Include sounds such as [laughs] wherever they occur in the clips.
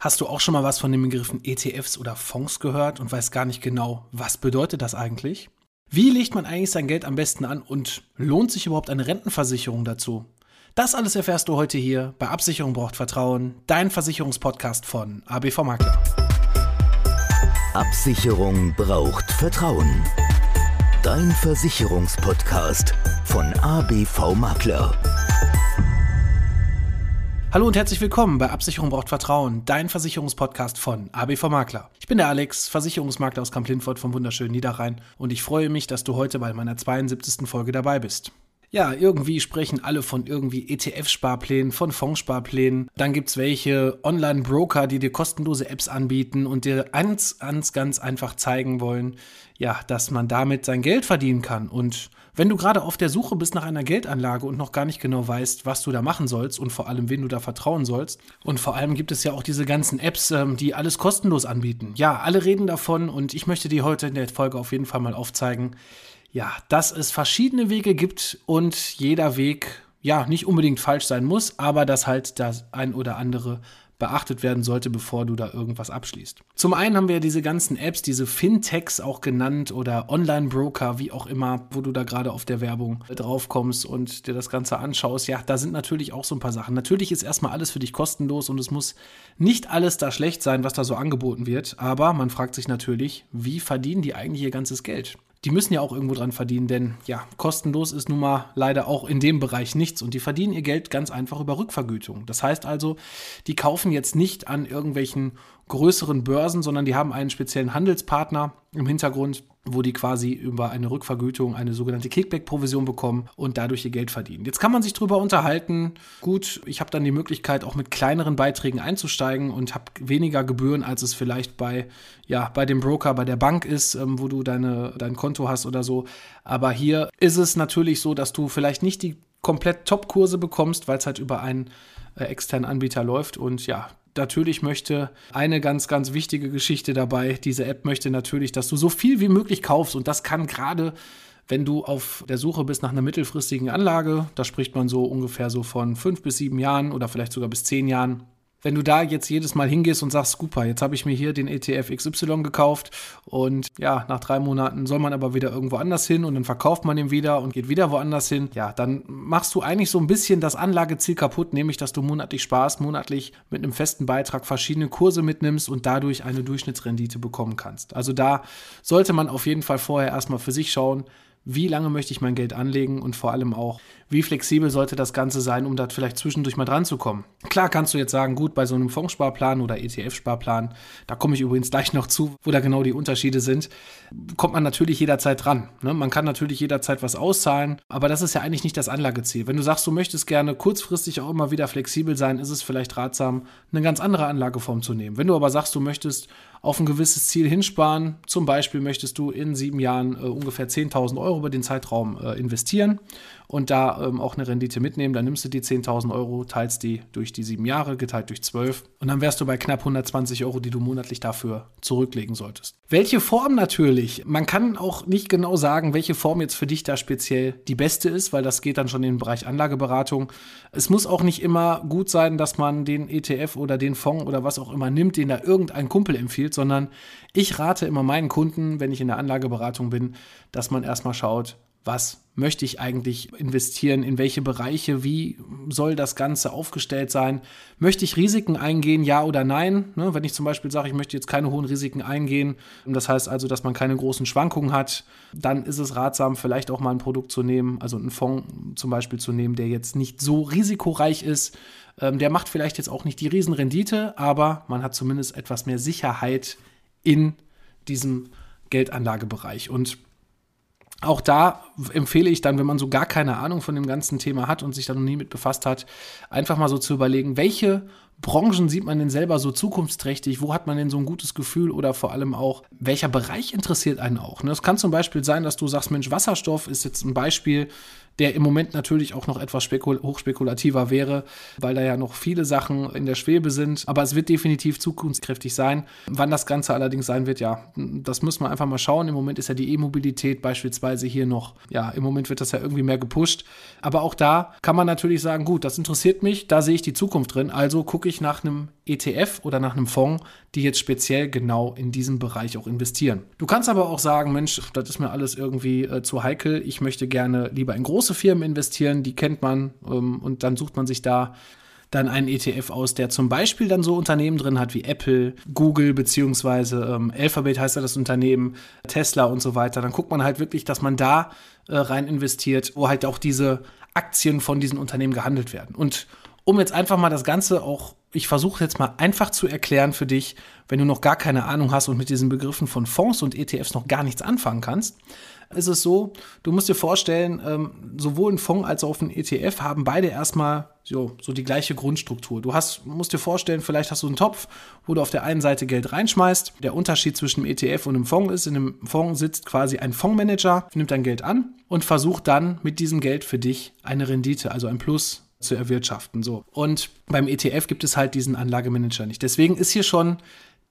Hast du auch schon mal was von den Begriffen ETFs oder Fonds gehört und weißt gar nicht genau, was bedeutet das eigentlich? Wie legt man eigentlich sein Geld am besten an und lohnt sich überhaupt eine Rentenversicherung dazu? Das alles erfährst du heute hier bei Absicherung braucht Vertrauen, dein Versicherungspodcast von ABV Makler. Absicherung braucht Vertrauen. Dein Versicherungspodcast von ABV Makler. Hallo und herzlich willkommen bei Absicherung braucht Vertrauen, dein Versicherungspodcast von ABV Makler. Ich bin der Alex, Versicherungsmakler aus Kamp-Lindfort vom wunderschönen Niederrhein und ich freue mich, dass du heute bei meiner 72. Folge dabei bist. Ja, irgendwie sprechen alle von irgendwie ETF-Sparplänen, von Fondssparplänen. Dann gibt's welche Online-Broker, die dir kostenlose Apps anbieten und dir ganz, ganz, ganz einfach zeigen wollen, ja, dass man damit sein Geld verdienen kann. Und wenn du gerade auf der Suche bist nach einer Geldanlage und noch gar nicht genau weißt, was du da machen sollst und vor allem, wen du da vertrauen sollst, und vor allem gibt es ja auch diese ganzen Apps, ähm, die alles kostenlos anbieten. Ja, alle reden davon und ich möchte dir heute in der Folge auf jeden Fall mal aufzeigen, ja, dass es verschiedene Wege gibt und jeder Weg ja nicht unbedingt falsch sein muss, aber dass halt das ein oder andere beachtet werden sollte, bevor du da irgendwas abschließt. Zum einen haben wir diese ganzen Apps, diese Fintechs auch genannt oder Online-Broker, wie auch immer, wo du da gerade auf der Werbung drauf kommst und dir das Ganze anschaust. Ja, da sind natürlich auch so ein paar Sachen. Natürlich ist erstmal alles für dich kostenlos und es muss nicht alles da schlecht sein, was da so angeboten wird, aber man fragt sich natürlich, wie verdienen die eigentlich ihr ganzes Geld? Die müssen ja auch irgendwo dran verdienen, denn ja, kostenlos ist nun mal leider auch in dem Bereich nichts und die verdienen ihr Geld ganz einfach über Rückvergütung. Das heißt also, die kaufen jetzt nicht an irgendwelchen größeren Börsen, sondern die haben einen speziellen Handelspartner im Hintergrund, wo die quasi über eine Rückvergütung eine sogenannte Kickback-Provision bekommen und dadurch ihr Geld verdienen. Jetzt kann man sich darüber unterhalten. Gut, ich habe dann die Möglichkeit, auch mit kleineren Beiträgen einzusteigen und habe weniger Gebühren, als es vielleicht bei, ja, bei dem Broker, bei der Bank ist, ähm, wo du deine, dein Konto hast oder so. Aber hier ist es natürlich so, dass du vielleicht nicht die komplett Top-Kurse bekommst, weil es halt über einen äh, externen Anbieter läuft. Und ja, natürlich möchte eine ganz, ganz wichtige Geschichte dabei, diese App möchte natürlich, dass du so viel wie möglich kaufst. Und das kann gerade wenn du auf der Suche bist nach einer mittelfristigen Anlage, da spricht man so ungefähr so von fünf bis sieben Jahren oder vielleicht sogar bis zehn Jahren, wenn du da jetzt jedes Mal hingehst und sagst, super, jetzt habe ich mir hier den ETF XY gekauft und ja, nach drei Monaten soll man aber wieder irgendwo anders hin und dann verkauft man ihn wieder und geht wieder woanders hin, ja, dann machst du eigentlich so ein bisschen das Anlageziel kaputt, nämlich dass du monatlich sparst, monatlich mit einem festen Beitrag verschiedene Kurse mitnimmst und dadurch eine Durchschnittsrendite bekommen kannst. Also da sollte man auf jeden Fall vorher erstmal für sich schauen, wie lange möchte ich mein Geld anlegen und vor allem auch, wie flexibel sollte das Ganze sein, um da vielleicht zwischendurch mal dran zu kommen. Klar kannst du jetzt sagen, gut, bei so einem Fondssparplan oder ETF-Sparplan, da komme ich übrigens [laughs] gleich noch zu, wo da genau die Unterschiede sind, kommt man natürlich jederzeit dran. Ne? Man kann natürlich jederzeit was auszahlen, aber das ist ja eigentlich nicht das Anlageziel. Wenn du sagst, du möchtest gerne kurzfristig auch immer wieder flexibel sein, ist es vielleicht ratsam, eine ganz andere Anlageform zu nehmen. Wenn du aber sagst, du möchtest auf ein gewisses Ziel hinsparen. Zum Beispiel möchtest du in sieben Jahren äh, ungefähr 10.000 Euro über den Zeitraum äh, investieren und da ähm, auch eine Rendite mitnehmen. Dann nimmst du die 10.000 Euro, teilst die durch die sieben Jahre, geteilt durch zwölf und dann wärst du bei knapp 120 Euro, die du monatlich dafür zurücklegen solltest. Welche Form natürlich? Man kann auch nicht genau sagen, welche Form jetzt für dich da speziell die beste ist, weil das geht dann schon in den Bereich Anlageberatung. Es muss auch nicht immer gut sein, dass man den ETF oder den Fonds oder was auch immer nimmt, den da irgendein Kumpel empfiehlt, sondern ich rate immer meinen Kunden, wenn ich in der Anlageberatung bin, dass man erstmal schaut, was möchte ich eigentlich investieren, in welche Bereiche, wie soll das Ganze aufgestellt sein, möchte ich Risiken eingehen, ja oder nein. Ne, wenn ich zum Beispiel sage, ich möchte jetzt keine hohen Risiken eingehen, das heißt also, dass man keine großen Schwankungen hat, dann ist es ratsam, vielleicht auch mal ein Produkt zu nehmen, also einen Fonds zum Beispiel zu nehmen, der jetzt nicht so risikoreich ist. Ähm, der macht vielleicht jetzt auch nicht die Riesenrendite, aber man hat zumindest etwas mehr Sicherheit in diesem Geldanlagebereich. Und auch da empfehle ich dann, wenn man so gar keine Ahnung von dem ganzen Thema hat und sich da noch nie mit befasst hat, einfach mal so zu überlegen, welche Branchen sieht man denn selber so zukunftsträchtig? Wo hat man denn so ein gutes Gefühl? Oder vor allem auch, welcher Bereich interessiert einen auch? Es kann zum Beispiel sein, dass du sagst, Mensch, Wasserstoff ist jetzt ein Beispiel, der im Moment natürlich auch noch etwas hochspekulativer wäre, weil da ja noch viele Sachen in der Schwebe sind. Aber es wird definitiv zukunftskräftig sein. Wann das Ganze allerdings sein wird, ja, das müssen wir einfach mal schauen. Im Moment ist ja die E-Mobilität beispielsweise hier noch, ja, im Moment wird das ja irgendwie mehr gepusht. Aber auch da kann man natürlich sagen, gut, das interessiert mich, da sehe ich die Zukunft drin. Also gucke ich nach einem ETF oder nach einem Fonds, die jetzt speziell genau in diesem Bereich auch investieren. Du kannst aber auch sagen, Mensch, das ist mir alles irgendwie äh, zu heikel. Ich möchte gerne lieber in große Firmen investieren, die kennt man ähm, und dann sucht man sich da dann einen ETF aus, der zum Beispiel dann so Unternehmen drin hat wie Apple, Google beziehungsweise ähm, Alphabet heißt ja das Unternehmen, Tesla und so weiter. Dann guckt man halt wirklich, dass man da äh, rein investiert, wo halt auch diese Aktien von diesen Unternehmen gehandelt werden. Und um jetzt einfach mal das Ganze auch, ich versuche jetzt mal einfach zu erklären für dich, wenn du noch gar keine Ahnung hast und mit diesen Begriffen von Fonds und ETFs noch gar nichts anfangen kannst, ist es so, du musst dir vorstellen, ähm, sowohl ein Fonds als auch ein ETF haben beide erstmal so, so die gleiche Grundstruktur. Du hast, musst dir vorstellen, vielleicht hast du einen Topf, wo du auf der einen Seite Geld reinschmeißt. Der Unterschied zwischen einem ETF und einem Fonds ist, in einem Fonds sitzt quasi ein Fondsmanager, nimmt dein Geld an und versucht dann mit diesem Geld für dich eine Rendite, also ein Plus zu erwirtschaften. So. Und beim ETF gibt es halt diesen Anlagemanager nicht. Deswegen ist hier schon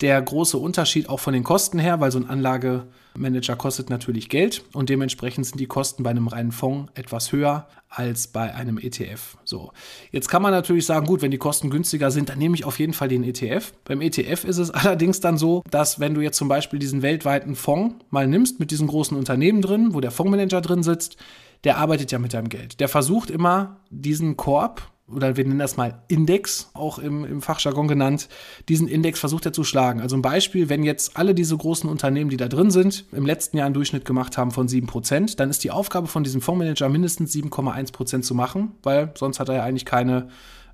der große Unterschied auch von den Kosten her, weil so ein Anlagemanager kostet natürlich Geld und dementsprechend sind die Kosten bei einem reinen Fonds etwas höher als bei einem ETF. So, jetzt kann man natürlich sagen, gut, wenn die Kosten günstiger sind, dann nehme ich auf jeden Fall den ETF. Beim ETF ist es [laughs] allerdings dann so, dass wenn du jetzt zum Beispiel diesen weltweiten Fonds mal nimmst mit diesen großen Unternehmen drin, wo der Fondsmanager drin sitzt, der arbeitet ja mit deinem Geld. Der versucht immer, diesen Korb, oder wir nennen das mal Index, auch im, im Fachjargon genannt, diesen Index versucht er zu schlagen. Also ein Beispiel, wenn jetzt alle diese großen Unternehmen, die da drin sind, im letzten Jahr einen Durchschnitt gemacht haben von 7%, dann ist die Aufgabe von diesem Fondsmanager mindestens 7,1% zu machen, weil sonst hat er ja eigentlich keine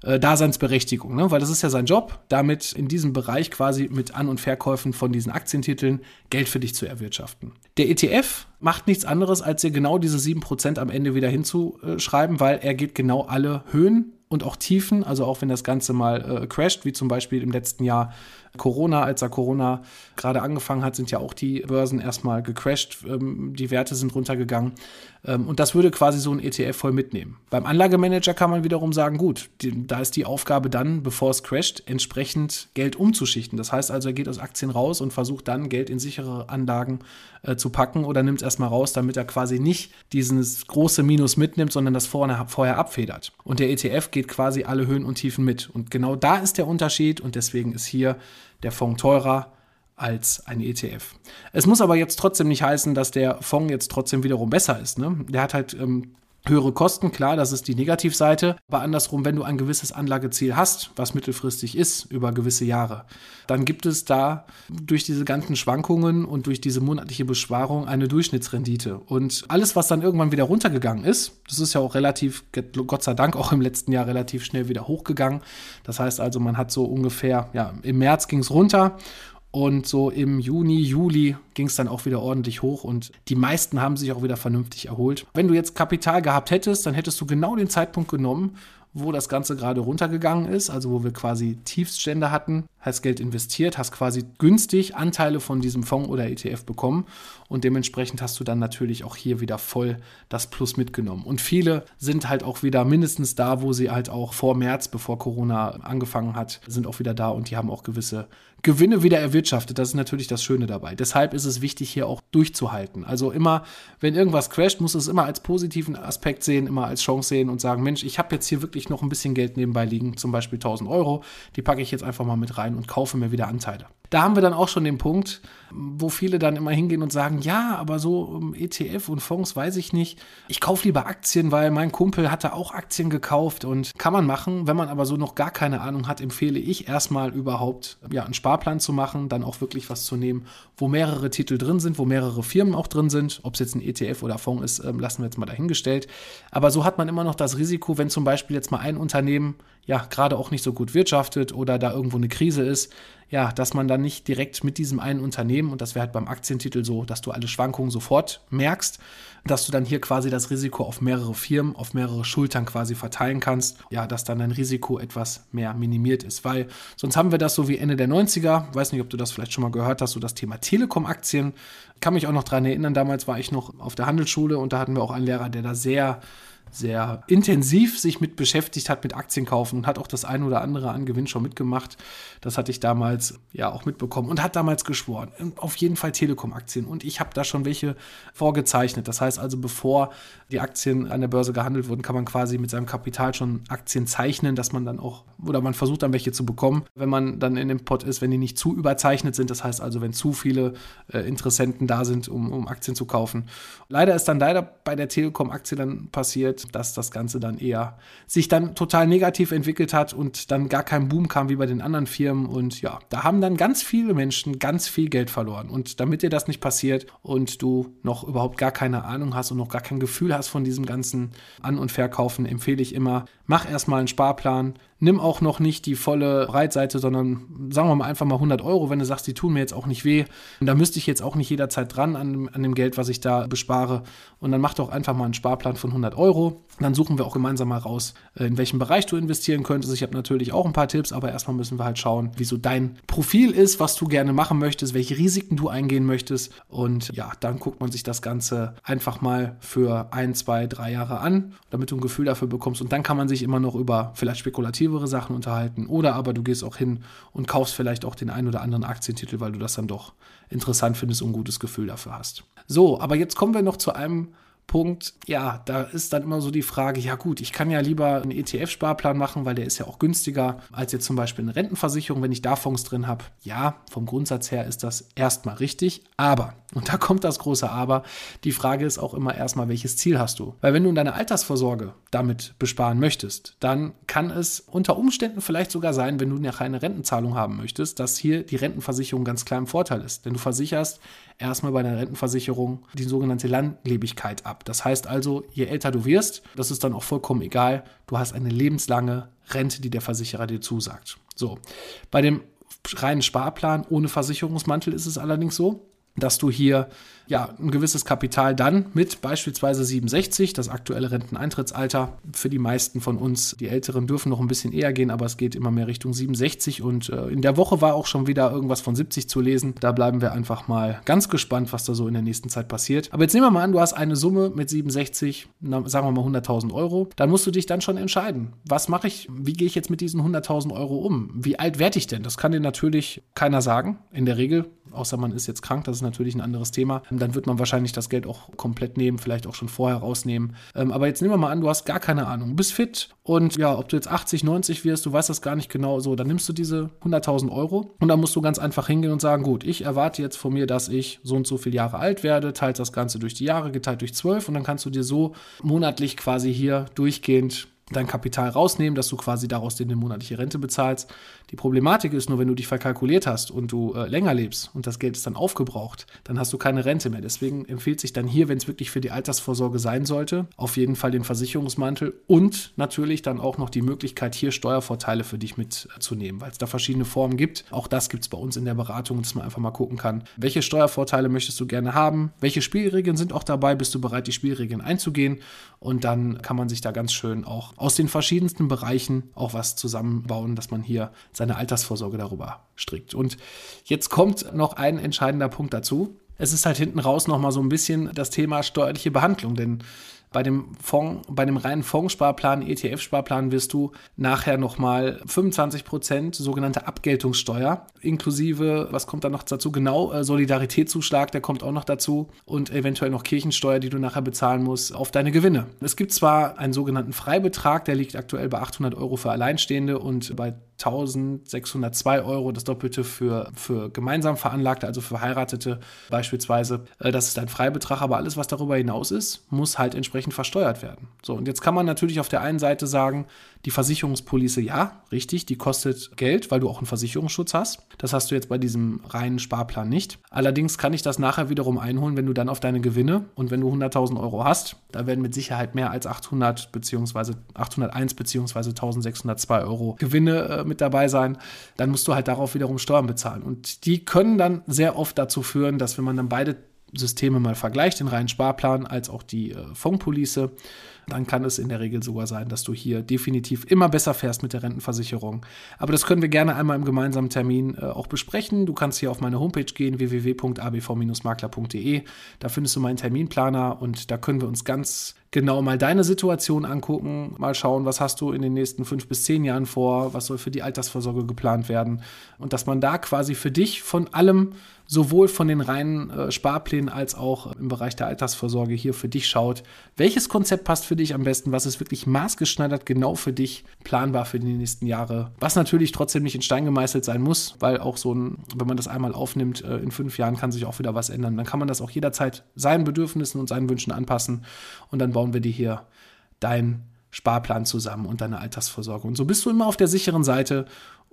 äh, Daseinsberechtigung, ne? weil das ist ja sein Job, damit in diesem Bereich quasi mit An- und Verkäufen von diesen Aktientiteln Geld für dich zu erwirtschaften. Der ETF macht nichts anderes, als dir genau diese 7% am Ende wieder hinzuschreiben, weil er geht genau alle Höhen und auch Tiefen, also auch wenn das Ganze mal äh, crasht, wie zum Beispiel im letzten Jahr Corona, als da Corona gerade angefangen hat, sind ja auch die Börsen erstmal gecrashed, ähm, die Werte sind runtergegangen ähm, und das würde quasi so ein ETF voll mitnehmen. Beim Anlagemanager kann man wiederum sagen, gut, da ist die Aufgabe dann, bevor es crasht, entsprechend Geld umzuschichten. Das heißt also, er geht aus Aktien raus und versucht dann Geld in sichere Anlagen äh, zu packen oder nimmt es erstmal raus, damit er quasi nicht dieses große Minus mitnimmt, sondern das vorne, vorher abfedert. Und der ETF geht quasi alle Höhen und Tiefen mit. Und genau da ist der Unterschied und deswegen ist hier der Fonds teurer als ein ETF. Es muss aber jetzt trotzdem nicht heißen, dass der Fonds jetzt trotzdem wiederum besser ist. Ne? Der hat halt ähm, höhere Kosten, klar, das ist die Negativseite. Aber andersrum, wenn du ein gewisses Anlageziel hast, was mittelfristig ist, über gewisse Jahre, dann gibt es da durch diese ganzen Schwankungen und durch diese monatliche Besparung eine Durchschnittsrendite. Und alles, was dann irgendwann wieder runtergegangen ist, das ist ja auch relativ, Gott sei Dank, auch im letzten Jahr relativ schnell wieder hochgegangen. Das heißt also, man hat so ungefähr, ja, im März ging es runter und so im Juni, Juli ging es dann auch wieder ordentlich hoch und die meisten haben sich auch wieder vernünftig erholt. Wenn du jetzt Kapital gehabt hättest, dann hättest du genau den Zeitpunkt genommen, wo das Ganze gerade runtergegangen ist, also wo wir quasi Tiefststände hatten, hast Geld investiert, hast quasi günstig Anteile von diesem Fonds oder ETF bekommen und dementsprechend hast du dann natürlich auch hier wieder voll das Plus mitgenommen. Und viele sind halt auch wieder mindestens da, wo sie halt auch vor März, bevor Corona angefangen hat, sind auch wieder da und die haben auch gewisse Gewinne wieder erwirtschaftet. Das ist natürlich das Schöne dabei. Deshalb ist es wichtig, hier auch durchzuhalten. Also immer, wenn irgendwas crasht, muss es immer als positiven Aspekt sehen, immer als Chance sehen und sagen, Mensch, ich habe jetzt hier wirklich ich noch ein bisschen Geld nebenbei liegen, zum Beispiel 1000 Euro. Die packe ich jetzt einfach mal mit rein und kaufe mir wieder Anteile. Da haben wir dann auch schon den Punkt, wo viele dann immer hingehen und sagen, ja, aber so ETF und Fonds weiß ich nicht. Ich kaufe lieber Aktien, weil mein Kumpel hatte auch Aktien gekauft und kann man machen. Wenn man aber so noch gar keine Ahnung hat, empfehle ich erstmal überhaupt ja, einen Sparplan zu machen, dann auch wirklich was zu nehmen, wo mehrere Titel drin sind, wo mehrere Firmen auch drin sind. Ob es jetzt ein ETF oder Fonds ist, ähm, lassen wir jetzt mal dahingestellt. Aber so hat man immer noch das Risiko, wenn zum Beispiel jetzt mal ein Unternehmen ja gerade auch nicht so gut wirtschaftet oder da irgendwo eine Krise ist, ja, dass man dann nicht direkt mit diesem einen Unternehmen, und das wäre halt beim Aktientitel so, dass du alle Schwankungen sofort merkst, dass du dann hier quasi das Risiko auf mehrere Firmen, auf mehrere Schultern quasi verteilen kannst, ja, dass dann dein Risiko etwas mehr minimiert ist, weil sonst haben wir das so wie Ende der 90er, weiß nicht, ob du das vielleicht schon mal gehört hast, so das Thema Telekom-Aktien, kann mich auch noch daran erinnern, damals war ich noch auf der Handelsschule und da hatten wir auch einen Lehrer, der da sehr sehr intensiv sich mit beschäftigt hat, mit Aktien kaufen und hat auch das ein oder andere an Gewinn schon mitgemacht. Das hatte ich damals ja auch mitbekommen und hat damals geschworen. Auf jeden Fall Telekom-Aktien. Und ich habe da schon welche vorgezeichnet. Das heißt also, bevor die Aktien an der Börse gehandelt wurden, kann man quasi mit seinem Kapital schon Aktien zeichnen, dass man dann auch, oder man versucht dann welche zu bekommen, wenn man dann in dem Pot ist, wenn die nicht zu überzeichnet sind. Das heißt also, wenn zu viele äh, Interessenten da sind, um, um Aktien zu kaufen. Leider ist dann leider bei der Telekom-Aktie dann passiert, dass das Ganze dann eher sich dann total negativ entwickelt hat und dann gar kein Boom kam wie bei den anderen Firmen. Und ja, da haben dann ganz viele Menschen ganz viel Geld verloren. Und damit dir das nicht passiert und du noch überhaupt gar keine Ahnung hast und noch gar kein Gefühl hast von diesem ganzen An- und Verkaufen, empfehle ich immer, mach erstmal einen Sparplan, nimm auch noch nicht die volle Breitseite, sondern sagen wir mal einfach mal 100 Euro, wenn du sagst, die tun mir jetzt auch nicht weh. Und da müsste ich jetzt auch nicht jederzeit dran an, an dem Geld, was ich da bespare. Und dann mach doch einfach mal einen Sparplan von 100 Euro. Dann suchen wir auch gemeinsam mal raus, äh, in welchem Bereich du investieren könntest. Ich habe natürlich auch ein paar Tipps, aber erstmal müssen wir halt schauen, wie so dein Profil ist, was du gerne machen möchtest, welche Risiken du eingehen möchtest. Und ja, dann guckt man sich das Ganze einfach mal für ein, zwei, drei Jahre an, damit du ein Gefühl dafür bekommst. Und dann kann man sich immer noch über vielleicht spekulativere Sachen unterhalten. Oder aber du gehst auch hin und kaufst vielleicht auch den einen oder anderen Aktientitel, weil du das dann doch interessant findest und ein gutes Gefühl dafür hast. So, aber jetzt kommen wir noch zu einem Punkt, ja, da ist dann immer so die Frage, ja gut, ich kann ja lieber einen ETF-Sparplan machen, weil der ist ja auch günstiger als jetzt zum Beispiel eine Rentenversicherung, wenn ich da Fonds drin habe. Ja, vom Grundsatz her ist das erstmal richtig, aber, und da kommt das große Aber, die Frage ist auch immer erstmal, welches Ziel hast du? Weil wenn du in deine Altersvorsorge damit besparen möchtest, dann kann es unter Umständen vielleicht sogar sein, wenn du eine Rentenzahlung haben möchtest, dass hier die Rentenversicherung ganz klar im Vorteil ist. Denn du versicherst erstmal bei der Rentenversicherung die sogenannte Langlebigkeit ab. Das heißt also, je älter du wirst, das ist dann auch vollkommen egal, du hast eine lebenslange Rente, die der Versicherer dir zusagt. So, bei dem reinen Sparplan ohne Versicherungsmantel ist es allerdings so, dass du hier ja, ein gewisses Kapital dann mit beispielsweise 67, das aktuelle Renteneintrittsalter. Für die meisten von uns, die Älteren dürfen noch ein bisschen eher gehen, aber es geht immer mehr Richtung 67 und äh, in der Woche war auch schon wieder irgendwas von 70 zu lesen. Da bleiben wir einfach mal ganz gespannt, was da so in der nächsten Zeit passiert. Aber jetzt nehmen wir mal an, du hast eine Summe mit 67, na, sagen wir mal 100.000 Euro. Dann musst du dich dann schon entscheiden, was mache ich, wie gehe ich jetzt mit diesen 100.000 Euro um? Wie alt werde ich denn? Das kann dir natürlich keiner sagen, in der Regel, außer man ist jetzt krank, das ist natürlich ein anderes Thema dann wird man wahrscheinlich das Geld auch komplett nehmen, vielleicht auch schon vorher rausnehmen. Ähm, aber jetzt nehmen wir mal an, du hast gar keine Ahnung, bist fit und ja, ob du jetzt 80, 90 wirst, du weißt das gar nicht genau so, dann nimmst du diese 100.000 Euro und dann musst du ganz einfach hingehen und sagen, gut, ich erwarte jetzt von mir, dass ich so und so viele Jahre alt werde, teilst das Ganze durch die Jahre, geteilt durch 12 und dann kannst du dir so monatlich quasi hier durchgehend dein Kapital rausnehmen, dass du quasi daraus dir eine monatliche Rente bezahlst. Die Problematik ist nur, wenn du dich verkalkuliert hast und du äh, länger lebst und das Geld ist dann aufgebraucht, dann hast du keine Rente mehr. Deswegen empfiehlt sich dann hier, wenn es wirklich für die Altersvorsorge sein sollte, auf jeden Fall den Versicherungsmantel und natürlich dann auch noch die Möglichkeit, hier Steuervorteile für dich mitzunehmen, weil es da verschiedene Formen gibt. Auch das gibt es bei uns in der Beratung, dass man einfach mal gucken kann, welche Steuervorteile möchtest du gerne haben, welche Spielregeln sind auch dabei, bist du bereit, die Spielregeln einzugehen und dann kann man sich da ganz schön auch aus den verschiedensten Bereichen auch was zusammenbauen, dass man hier seine Altersvorsorge darüber strickt. Und jetzt kommt noch ein entscheidender Punkt dazu. Es ist halt hinten raus nochmal so ein bisschen das Thema steuerliche Behandlung, denn bei dem Fonds, bei dem reinen Fondssparplan, ETF-Sparplan wirst du nachher nochmal 25 Prozent sogenannte Abgeltungssteuer, inklusive, was kommt da noch dazu? Genau, äh, Solidaritätszuschlag, der kommt auch noch dazu und eventuell noch Kirchensteuer, die du nachher bezahlen musst, auf deine Gewinne. Es gibt zwar einen sogenannten Freibetrag, der liegt aktuell bei 800 Euro für Alleinstehende und bei 1602 Euro, das Doppelte für, für gemeinsam Veranlagte, also für Heiratete beispielsweise. Äh, das ist ein Freibetrag, aber alles, was darüber hinaus ist, muss halt entsprechend versteuert werden. So, und jetzt kann man natürlich auf der einen Seite sagen, die Versicherungspolice, ja, richtig, die kostet Geld, weil du auch einen Versicherungsschutz hast. Das hast du jetzt bei diesem reinen Sparplan nicht. Allerdings kann ich das nachher wiederum einholen, wenn du dann auf deine Gewinne und wenn du 100.000 Euro hast, da werden mit Sicherheit mehr als 800 bzw. 801 bzw. 1602 Euro Gewinne äh, mit dabei sein, dann musst du halt darauf wiederum Steuern bezahlen. Und die können dann sehr oft dazu führen, dass wenn man dann beide Systeme mal vergleicht, den reinen Sparplan als auch die äh, Fondspolice, dann kann es in der Regel sogar sein, dass du hier definitiv immer besser fährst mit der Rentenversicherung. Aber das können wir gerne einmal im gemeinsamen Termin äh, auch besprechen. Du kannst hier auf meine Homepage gehen, www.abv-makler.de. Da findest du meinen Terminplaner und da können wir uns ganz genau mal deine Situation angucken, mal schauen, was hast du in den nächsten fünf bis zehn Jahren vor, was soll für die Altersvorsorge geplant werden und dass man da quasi für dich von allem, sowohl von den reinen äh, Sparplänen als auch im Bereich der Altersvorsorge hier für dich schaut, welches Konzept passt für dich am besten, was ist wirklich maßgeschneidert genau für dich planbar für die nächsten Jahre, was natürlich trotzdem nicht in Stein gemeißelt sein muss, weil auch so ein, wenn man das einmal aufnimmt, äh, in fünf Jahren kann sich auch wieder was ändern. Dann kann man das auch jederzeit seinen Bedürfnissen und seinen Wünschen anpassen und dann bauen bauen wir dir hier deinen Sparplan zusammen und deine Altersvorsorge. Und so bist du immer auf der sicheren Seite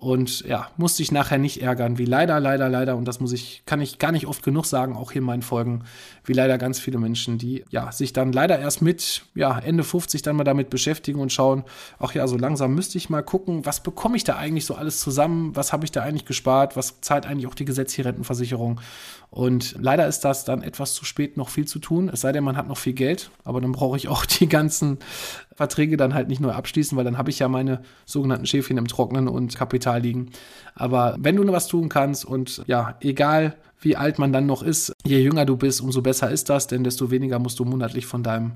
und ja, musst dich nachher nicht ärgern, wie leider, leider, leider, und das muss ich, kann ich gar nicht oft genug sagen, auch hier in meinen Folgen, wie leider ganz viele Menschen, die ja sich dann leider erst mit ja, Ende 50 dann mal damit beschäftigen und schauen, ach ja, so langsam müsste ich mal gucken, was bekomme ich da eigentlich so alles zusammen, was habe ich da eigentlich gespart, was zahlt eigentlich auch die gesetzliche Rentenversicherung. Und leider ist das dann etwas zu spät, noch viel zu tun. Es sei denn, man hat noch viel Geld, aber dann brauche ich auch die ganzen Verträge dann halt nicht neu abschließen, weil dann habe ich ja meine sogenannten Schäfchen im Trocknen und Kapital liegen. Aber wenn du was tun kannst und ja, egal wie alt man dann noch ist, je jünger du bist, umso besser ist das, denn desto weniger musst du monatlich von deinem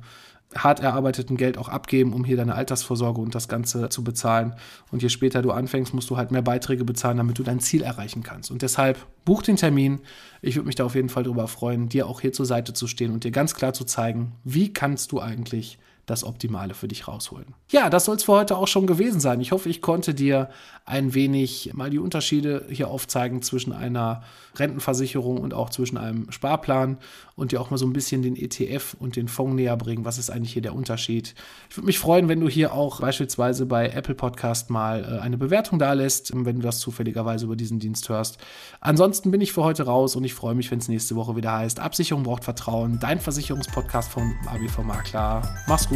hart erarbeiteten Geld auch abgeben, um hier deine Altersvorsorge und das Ganze zu bezahlen. Und je später du anfängst, musst du halt mehr Beiträge bezahlen, damit du dein Ziel erreichen kannst. Und deshalb buch den Termin. Ich würde mich da auf jeden Fall darüber freuen, dir auch hier zur Seite zu stehen und dir ganz klar zu zeigen, wie kannst du eigentlich das Optimale für dich rausholen. Ja, das soll es für heute auch schon gewesen sein. Ich hoffe, ich konnte dir ein wenig mal die Unterschiede hier aufzeigen zwischen einer Rentenversicherung und auch zwischen einem Sparplan und dir auch mal so ein bisschen den ETF und den Fonds näher bringen. Was ist eigentlich hier der Unterschied? Ich würde mich freuen, wenn du hier auch beispielsweise bei Apple Podcast mal äh, eine Bewertung da lässt, wenn du das zufälligerweise über diesen Dienst hörst. Ansonsten bin ich für heute raus und ich freue mich, wenn es nächste Woche wieder heißt, Absicherung braucht Vertrauen, dein Versicherungspodcast vom ABV Makler. Mach's gut